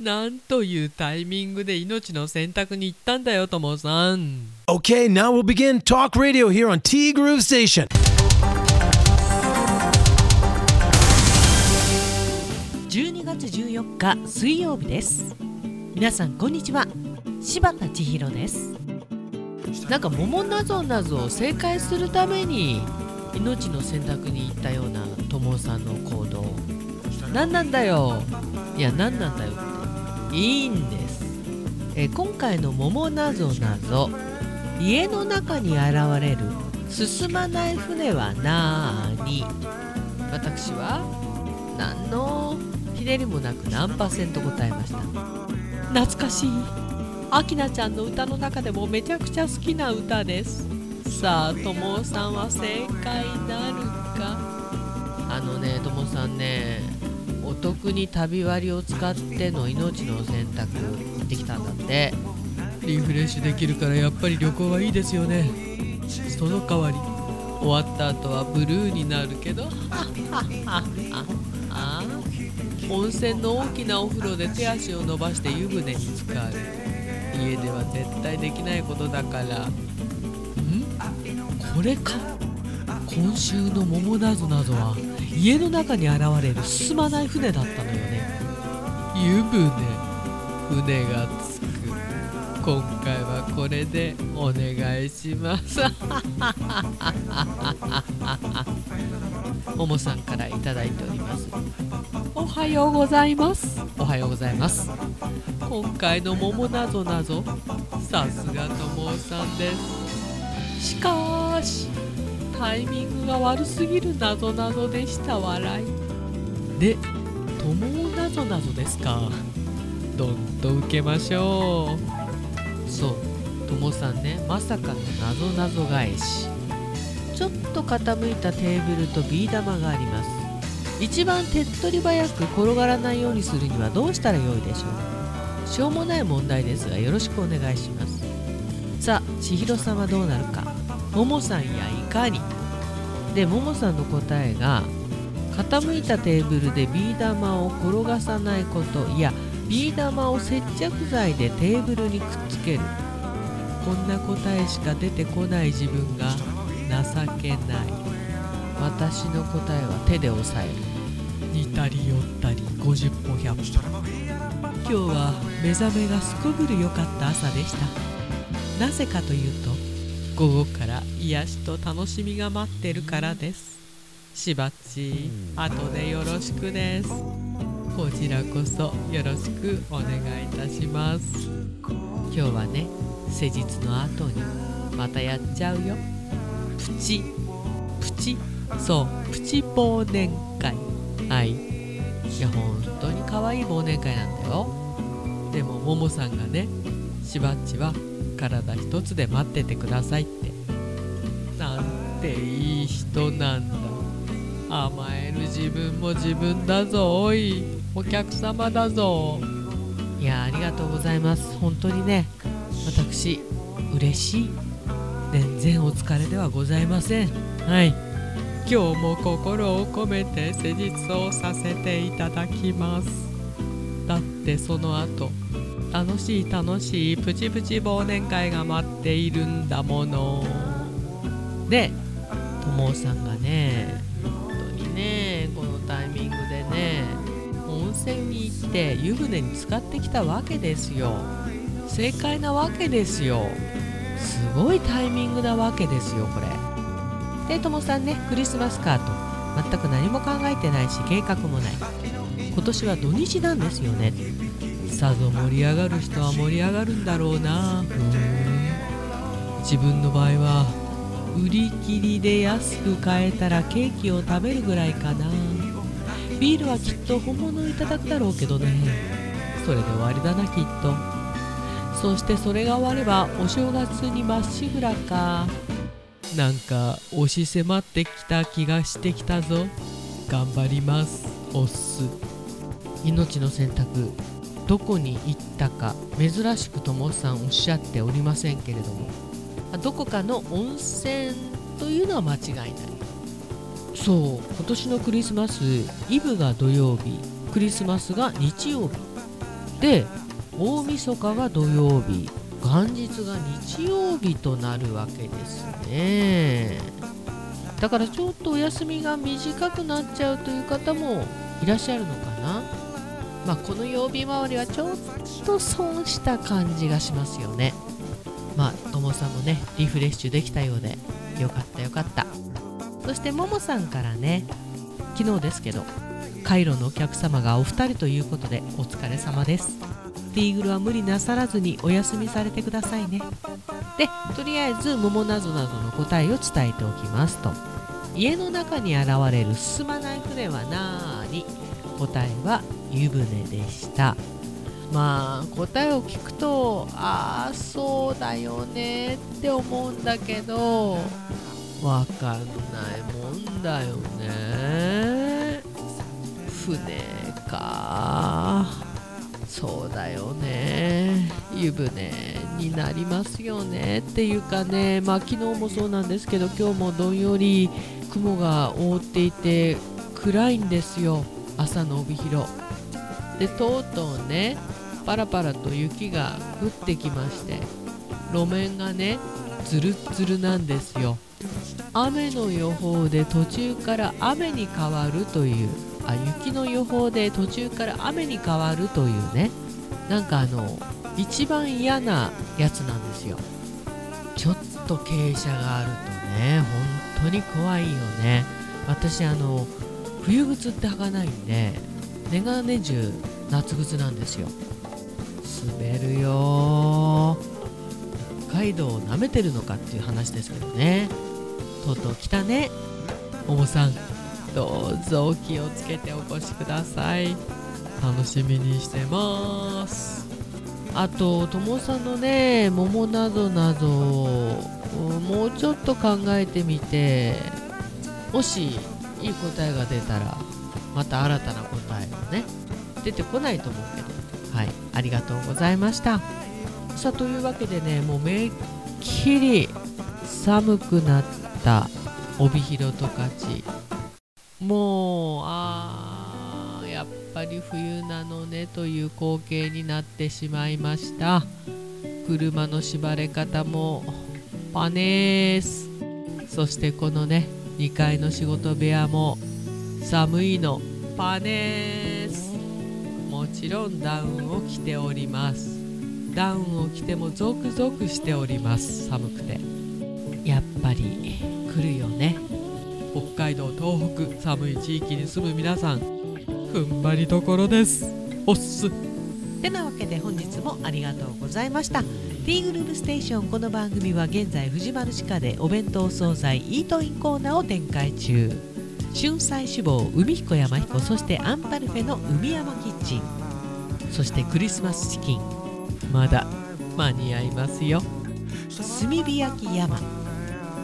なんというタイミングで命の選択に行ったんだよともさん。Okay, now we'll begin Talk Radio here on T Groove Station. 12月14日水曜日です。皆さんこんにちは。柴田千尋です。なんか桃なぞなぞを正解するために命の選択に行ったような友さんの行動。何なんだよ。いや何なんだよいいんです。えー今回の桃なぞなぞ家の中に現れる進まない船はなーに。私は何のひねりもなく何パーセント答えました。懐かしい。アキナちゃんの歌の中でもめちゃくちゃ好きな歌です。さあともさんは正解なるか？あのねともさんねお得に旅割を使っての命の選択行ってきたんだって。リフレッシュできるからやっぱり旅行はいいですよね。その代わり終わった後はブルーになるけど。あ 温泉の大きなお風呂で手足を伸ばして湯船に浸かる。家では絶対できないことだから。ん？これか？今週の桃なぞなぞは家の中に現れる進まない船だったのよね。湯船船がつく。今回はこれでお願いします。ももさんからいただいております。おはようございます。おはようございます。今回の桃なぞなぞさすがともさんです。しかーしタイミングが悪すぎるなぞなぞでした笑い。でともなぞなぞですか。どんと受けましょう。そうともさんねまさかのなぞなぞ返し。ちょっと傾いたテーブルとビー玉があります。一番手っ取り早く転がらないようにするにはどうしたらよいでしょう。しょうもない問題ですがよろしくお願いします。さあ千尋さんはどうなるか。ももさんやいかに。でももさんの答えが傾いたテーブルでビー玉を転がさないこといやビー玉を接着剤でテーブルにくっつける。こんな答えしか出てこない自分が情けない。私の答えは手で押さえる。似たり寄ったり50歩100歩。今日は目覚めがすこぶる良かった朝でした。なぜかというと午後から癒しと楽しみが待ってるからです。しばっち後でよろしくです。こちらこそよろしくお願いいたします。今日はね施術の後にまたやっちゃうよ。プチ。プチ。そうプチ忘年会。はい。いや本当に可愛い忘年会なんだよ。でもももさんがねしばっちは体一つで待っててくださいって。なんていい人なんだ。甘える自分も自分だぞ。おいお客様だぞ。いやありがとうございます。本当にね私嬉しい。全然お疲れではございません。はい。今日も心を込めて施術をさせていただきます。だってその後楽しい楽しいプチプチ忘年会が待っているんだもの。でともさんがね。本当にね。このタイミングでね。温泉に行って湯船に浸かってきたわけですよ。正解なわけですよ。すごいタイミングなわけですよこれ。でともさんねクリスマスカート全く何も考えてないし計画もない。今年は土日なんですよね。さぞ盛り上がる人は盛り上がるんだろうな。ふん。自分の場合は売り切りで安く買えたらケーキを食べるぐらいかな。ビールはきっと本物をいただくだろうけどね。それで終わりだなきっと。そしてそれが終わればお正月にまっしぐらか。なんか押し迫ってきた気がしてきたぞ。頑張りますおっす。命の選択。どこに行ったか珍しくともさんおっしゃっておりませんけれどもどこかの温泉というのは間違いない。そう今年のクリスマスイブが土曜日クリスマスが日曜日。で大晦日が土曜日元日が日曜日となるわけですね。だからちょっとお休みが短くなっちゃうという方もいらっしゃるのかな。まあこの曜日回りはちょっと損した感じがしますよね。まあともさんもねリフレッシュできたようでよかったよかった。そしてももさんからね昨日ですけどカイロのお客様がお二人ということでお疲れ様です。ティーグルは無理なさらずにお休みされてくださいね。でとりあえず桃なぞなぞの答えを伝えておきますと。家の中に現れる進まない船はなーに。答えは湯船でした。まあ答えを聞くとああそうだよねって思うんだけどわかんないもんだよね。船か。そうだよね。湯船になりますよねっていうかね。まあ昨日もそうなんですけど今日もどんより雲が覆っていて暗いんですよ。朝の帯広。でとうとうねパラパラと雪が降ってきまして路面がねズルズルなんですよ。雨の予報で途中から雨に変わるというあ雪の予報で途中から雨に変わるというねなんかあの一番嫌なやつなんですよ。ちょっと傾斜があるとね本当に怖いよね。私あの冬靴って履かないんで年が年中夏靴なんですよ。滑るよ北海道を舐めてるのかっていう話ですけどね。とうとう来たね。ももさん。どうぞお気をつけてお越しください。楽しみにしてます。あとともさんのね桃などなどもうちょっと考えてみてもしいい答えが出たらまた新たなね。出てこないと思うけど。はい。ありがとうございました。さあというわけでねもうめっきり寒くなった帯広十勝。もうあーやっぱり冬なのねという光景になってしまいました。車の縛れ方もパネース。そしてこのね2階の仕事部屋も寒いのパネース。ちろんダウンを着ております。ダウンを着てもゾクゾクしております。寒くて。やっぱり来るよね。北海道東北寒い地域に住む皆さん踏ん張りどころです。おっす。てなわけで本日もありがとうございました。ティーグループステーションこの番組は現在藤丸地下でお弁当惣菜イートインコーナーを展開中。春菜志望海彦山彦そしてアンパルフェの海山キッチン。そしてクリスマスチキン。まだ間に合いますよ。炭火焼き山。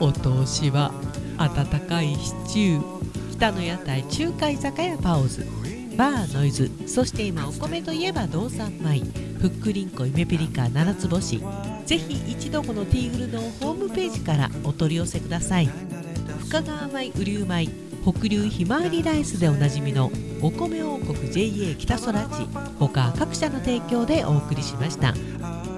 お通しは温かいシチュー。北の屋台中華居酒屋パオズ。バーノイズ。そして今お米といえば道産米。ふっくりんこ夢ピリカ。七つ星。ぜひ一度このティーグルのホームページからお取り寄せください。深川米雨竜米北流ひまわりライスでおなじみのお米王国 JA 北空地他各社の提供でお送りしました。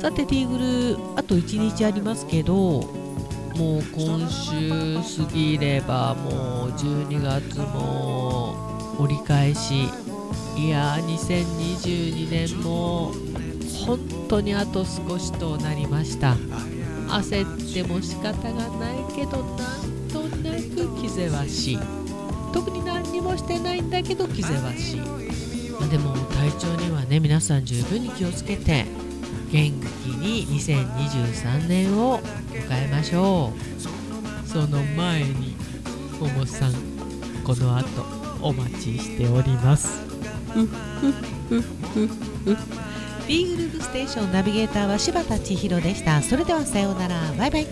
さてティーグルあと1日ありますけどもう今週過ぎればもう12月も折り返し。いや2022年も本当にあと少しとなりました。焦っても仕方がないけどなんとなく気ぜわしい。特に何にもしてないんだけど気ぜわしい、まあでも体調にはね皆さん十分に気をつけて元気に2023年を迎えましょう。その前にももさんこの後お待ちしております。ティーグループステーションナビゲーターは柴田千尋でした。それではさようなら。バイバイ。